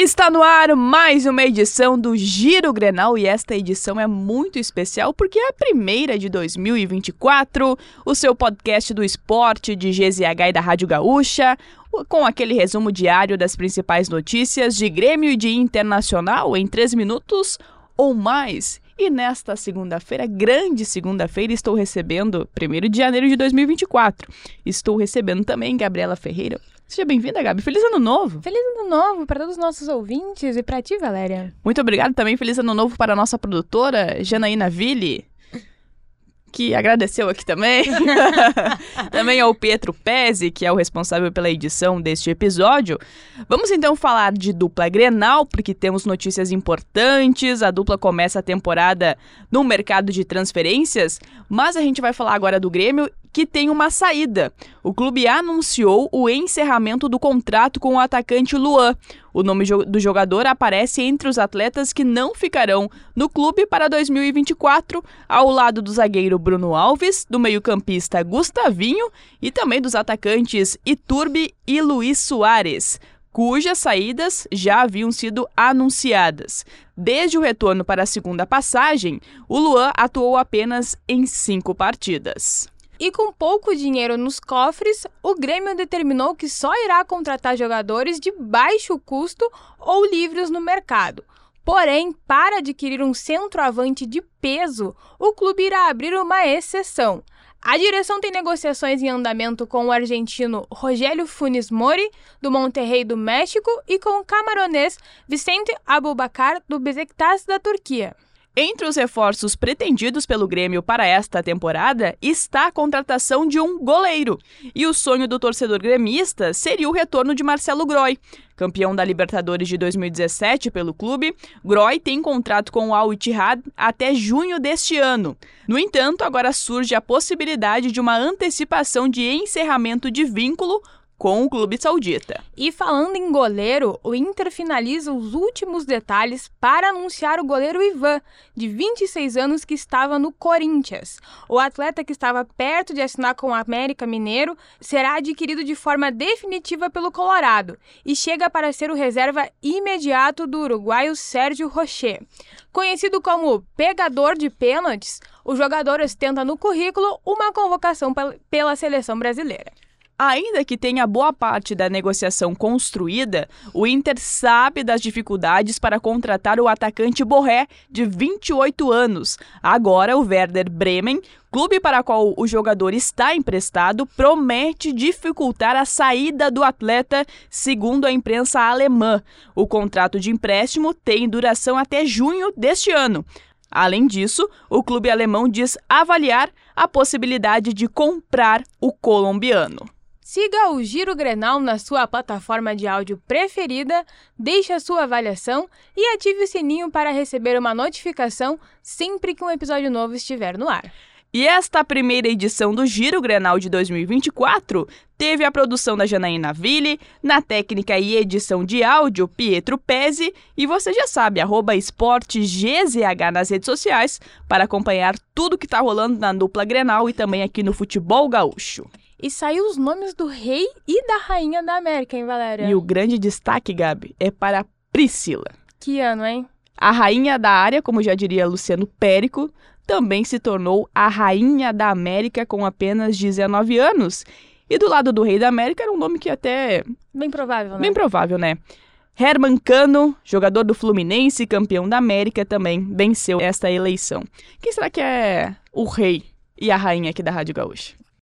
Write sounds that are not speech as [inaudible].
Está no ar mais uma edição do Giro Grenal e esta edição é muito especial porque é a primeira de 2024, o seu podcast do esporte de GZH e da Rádio Gaúcha, com aquele resumo diário das principais notícias de Grêmio e de Internacional em três minutos ou mais. E nesta segunda-feira, grande segunda-feira, estou recebendo, 1 de janeiro de 2024, estou recebendo também Gabriela Ferreira. Seja bem-vinda, Gabi. Feliz ano novo. Feliz ano novo para todos os nossos ouvintes e para ti, Valéria. Muito obrigado também. Feliz ano novo para a nossa produtora, Janaína Ville que agradeceu aqui também. [laughs] também ao Pietro Pezzi, que é o responsável pela edição deste episódio. Vamos então falar de dupla Grenal, porque temos notícias importantes. A dupla começa a temporada no mercado de transferências, mas a gente vai falar agora do Grêmio que tem uma saída. O clube anunciou o encerramento do contrato com o atacante Luan. O nome do jogador aparece entre os atletas que não ficarão no clube para 2024, ao lado do zagueiro Bruno Alves, do meio-campista Gustavinho e também dos atacantes Iturbe e Luiz Soares cujas saídas já haviam sido anunciadas. Desde o retorno para a segunda passagem, o Luan atuou apenas em cinco partidas. E com pouco dinheiro nos cofres, o Grêmio determinou que só irá contratar jogadores de baixo custo ou livres no mercado. Porém, para adquirir um centroavante de peso, o clube irá abrir uma exceção. A direção tem negociações em andamento com o argentino Rogério Funes Mori, do Monterrey do México, e com o camaronês Vicente Abubakar, do Besiktas da Turquia. Entre os reforços pretendidos pelo Grêmio para esta temporada está a contratação de um goleiro. E o sonho do torcedor gremista seria o retorno de Marcelo Groy. Campeão da Libertadores de 2017 pelo clube, Groy tem contrato com o Al Ittihad até junho deste ano. No entanto, agora surge a possibilidade de uma antecipação de encerramento de vínculo com o clube saudita. E falando em goleiro, o Inter finaliza os últimos detalhes para anunciar o goleiro Ivan, de 26 anos, que estava no Corinthians. O atleta que estava perto de assinar com o América Mineiro será adquirido de forma definitiva pelo Colorado e chega para ser o reserva imediato do uruguaio Sérgio Rocher. Conhecido como pegador de pênaltis, o jogador ostenta no currículo uma convocação pela seleção brasileira. Ainda que tenha boa parte da negociação construída, o Inter sabe das dificuldades para contratar o atacante Borré, de 28 anos. Agora, o Werder Bremen, clube para qual o jogador está emprestado, promete dificultar a saída do atleta, segundo a imprensa alemã. O contrato de empréstimo tem duração até junho deste ano. Além disso, o clube alemão diz avaliar a possibilidade de comprar o colombiano. Siga o Giro Grenal na sua plataforma de áudio preferida, deixe a sua avaliação e ative o sininho para receber uma notificação sempre que um episódio novo estiver no ar. E esta primeira edição do Giro Grenal de 2024 teve a produção da Janaína Ville, na técnica e edição de áudio Pietro Pezzi, e você já sabe, arroba esportegzh nas redes sociais para acompanhar tudo que está rolando na dupla Grenal e também aqui no Futebol Gaúcho. E saiu os nomes do rei e da rainha da América, hein, Valéria? E o grande destaque, Gabi, é para Priscila. Que ano, hein? A rainha da área, como já diria Luciano Périco, também se tornou a rainha da América com apenas 19 anos. E do lado do rei da América era um nome que até. Bem provável, né? Bem provável, né? Herman Cano, jogador do Fluminense, campeão da América, também venceu esta eleição. Quem será que é o rei e a rainha aqui da Rádio Gaúcha?